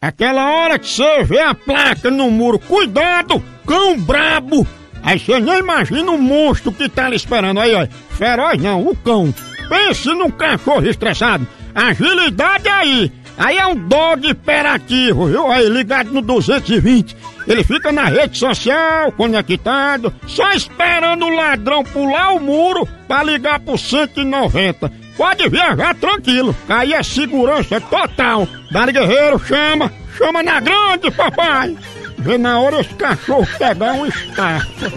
Aquela hora que você vê a placa no muro, cuidado, cão brabo! Aí você nem imagina o monstro que tá ali esperando. Aí, ó, feroz não, o cão. Pense num cachorro estressado. Agilidade aí. Aí é um dog hiperativo, viu? Aí ligado no 220. Ele fica na rede social, conectado, só esperando o ladrão pular o muro pra ligar pro 190. Pode viajar tranquilo, aí é segurança total. Dali Guerreiro, chama, chama na grande, papai. Vê na hora esse cachorro pegar um estafa.